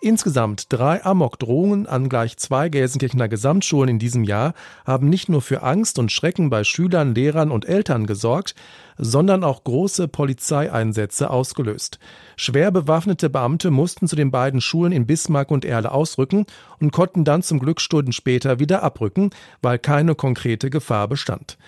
Insgesamt drei Amokdrohungen an gleich zwei Gelsenkirchener Gesamtschulen in diesem Jahr haben nicht nur für Angst und Schrecken bei Schülern, Lehrern und Eltern gesorgt, sondern auch große Polizeieinsätze ausgelöst. Schwer bewaffnete Beamte mussten zu den beiden Schulen in Bismarck und Erle ausrücken und konnten dann zum Glück Stunden später wieder abrücken, weil keine konkrete Gefahr bestand.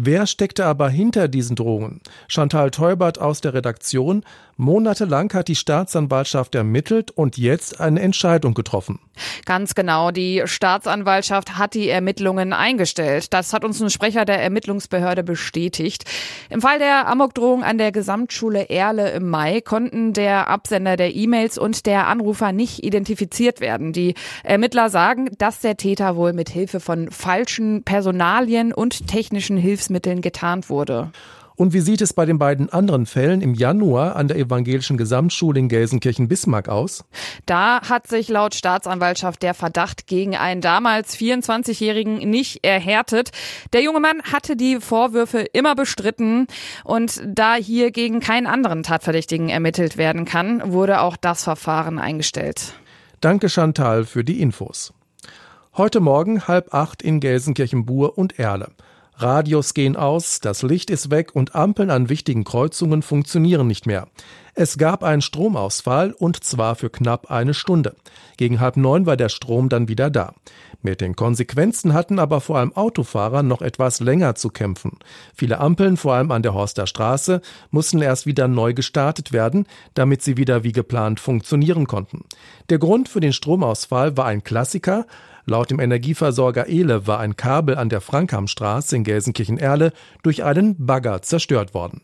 Wer steckte aber hinter diesen Drohungen? Chantal Teubert aus der Redaktion. Monatelang hat die Staatsanwaltschaft ermittelt und jetzt eine Entscheidung getroffen. Ganz genau. Die Staatsanwaltschaft hat die Ermittlungen eingestellt. Das hat uns ein Sprecher der Ermittlungsbehörde bestätigt. Im Fall der Amokdrohung an der Gesamtschule Erle im Mai konnten der Absender der E-Mails und der Anrufer nicht identifiziert werden. Die Ermittler sagen, dass der Täter wohl mit Hilfe von falschen Personalien und technischen Hilfs Hilfsmitteln getarnt wurde. Und wie sieht es bei den beiden anderen Fällen im Januar an der Evangelischen Gesamtschule in Gelsenkirchen-Bismarck aus? Da hat sich laut Staatsanwaltschaft der Verdacht gegen einen damals 24-Jährigen nicht erhärtet. Der junge Mann hatte die Vorwürfe immer bestritten und da hier gegen keinen anderen Tatverdächtigen ermittelt werden kann, wurde auch das Verfahren eingestellt. Danke Chantal für die Infos. Heute Morgen halb acht in Gelsenkirchen-Bur und Erle. Radios gehen aus, das Licht ist weg und Ampeln an wichtigen Kreuzungen funktionieren nicht mehr. Es gab einen Stromausfall und zwar für knapp eine Stunde. Gegen halb neun war der Strom dann wieder da. Mit den Konsequenzen hatten aber vor allem Autofahrer noch etwas länger zu kämpfen. Viele Ampeln, vor allem an der Horster Straße, mussten erst wieder neu gestartet werden, damit sie wieder wie geplant funktionieren konnten. Der Grund für den Stromausfall war ein Klassiker, Laut dem Energieversorger Ehle war ein Kabel an der Frankhamstraße in Gelsenkirchen-Erle durch einen Bagger zerstört worden.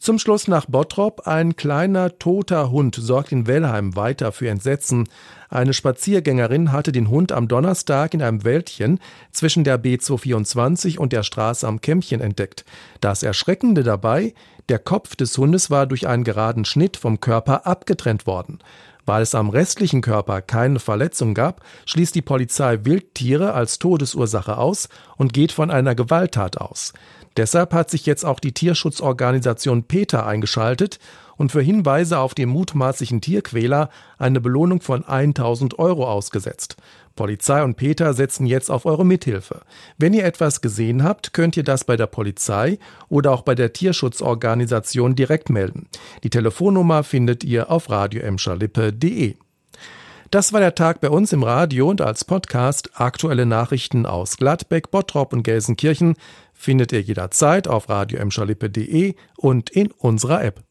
Zum Schluss nach Bottrop. Ein kleiner toter Hund sorgt in Wellheim weiter für Entsetzen. Eine Spaziergängerin hatte den Hund am Donnerstag in einem Wäldchen zwischen der B224 und der Straße am Kämmchen entdeckt. Das Erschreckende dabei, der Kopf des Hundes war durch einen geraden Schnitt vom Körper abgetrennt worden. Weil es am restlichen Körper keine Verletzung gab, schließt die Polizei Wildtiere als Todesursache aus und geht von einer Gewalttat aus. Deshalb hat sich jetzt auch die Tierschutzorganisation PETA eingeschaltet und für Hinweise auf den mutmaßlichen Tierquäler eine Belohnung von 1000 Euro ausgesetzt. Polizei und Peter setzen jetzt auf eure Mithilfe. Wenn ihr etwas gesehen habt, könnt ihr das bei der Polizei oder auch bei der Tierschutzorganisation direkt melden. Die Telefonnummer findet ihr auf radioemscherlippe.de. Das war der Tag bei uns im Radio und als Podcast. Aktuelle Nachrichten aus Gladbeck, Bottrop und Gelsenkirchen findet ihr jederzeit auf radioemscherlippe.de und in unserer App.